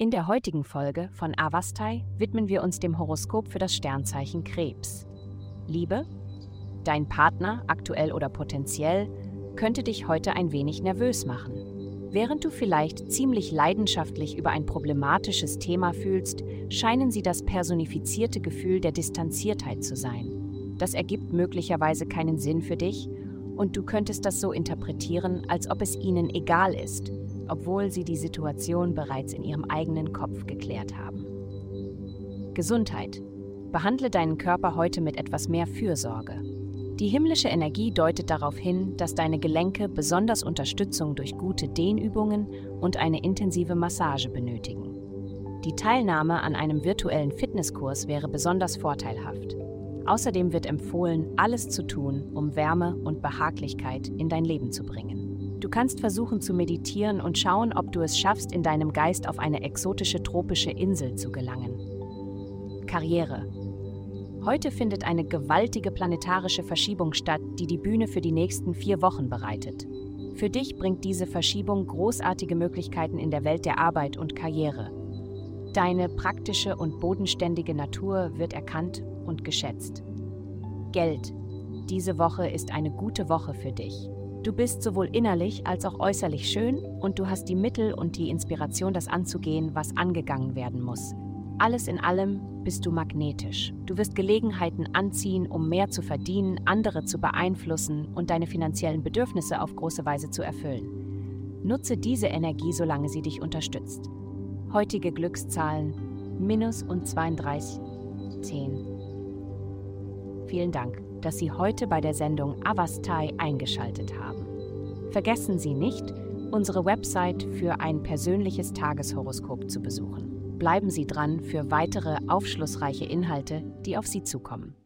In der heutigen Folge von Avastai widmen wir uns dem Horoskop für das Sternzeichen Krebs. Liebe? Dein Partner, aktuell oder potenziell, könnte dich heute ein wenig nervös machen. Während du vielleicht ziemlich leidenschaftlich über ein problematisches Thema fühlst, scheinen sie das personifizierte Gefühl der Distanziertheit zu sein. Das ergibt möglicherweise keinen Sinn für dich und du könntest das so interpretieren, als ob es ihnen egal ist, obwohl sie die Situation bereits in ihrem eigenen Kopf geklärt haben. Gesundheit. Behandle deinen Körper heute mit etwas mehr Fürsorge. Die himmlische Energie deutet darauf hin, dass deine Gelenke besonders Unterstützung durch gute Dehnübungen und eine intensive Massage benötigen. Die Teilnahme an einem virtuellen Fitnesskurs wäre besonders vorteilhaft. Außerdem wird empfohlen, alles zu tun, um Wärme und Behaglichkeit in dein Leben zu bringen. Du kannst versuchen zu meditieren und schauen, ob du es schaffst, in deinem Geist auf eine exotische tropische Insel zu gelangen. Karriere. Heute findet eine gewaltige planetarische Verschiebung statt, die die Bühne für die nächsten vier Wochen bereitet. Für dich bringt diese Verschiebung großartige Möglichkeiten in der Welt der Arbeit und Karriere. Deine praktische und bodenständige Natur wird erkannt und geschätzt. Geld. Diese Woche ist eine gute Woche für dich. Du bist sowohl innerlich als auch äußerlich schön und du hast die Mittel und die Inspiration, das anzugehen, was angegangen werden muss. Alles in allem bist du magnetisch. Du wirst Gelegenheiten anziehen, um mehr zu verdienen, andere zu beeinflussen und deine finanziellen Bedürfnisse auf große Weise zu erfüllen. Nutze diese Energie, solange sie dich unterstützt. Heutige Glückszahlen minus und 32, 10. Vielen Dank, dass Sie heute bei der Sendung Avastai eingeschaltet haben. Vergessen Sie nicht, unsere Website für ein persönliches Tageshoroskop zu besuchen bleiben Sie dran für weitere aufschlussreiche Inhalte, die auf Sie zukommen.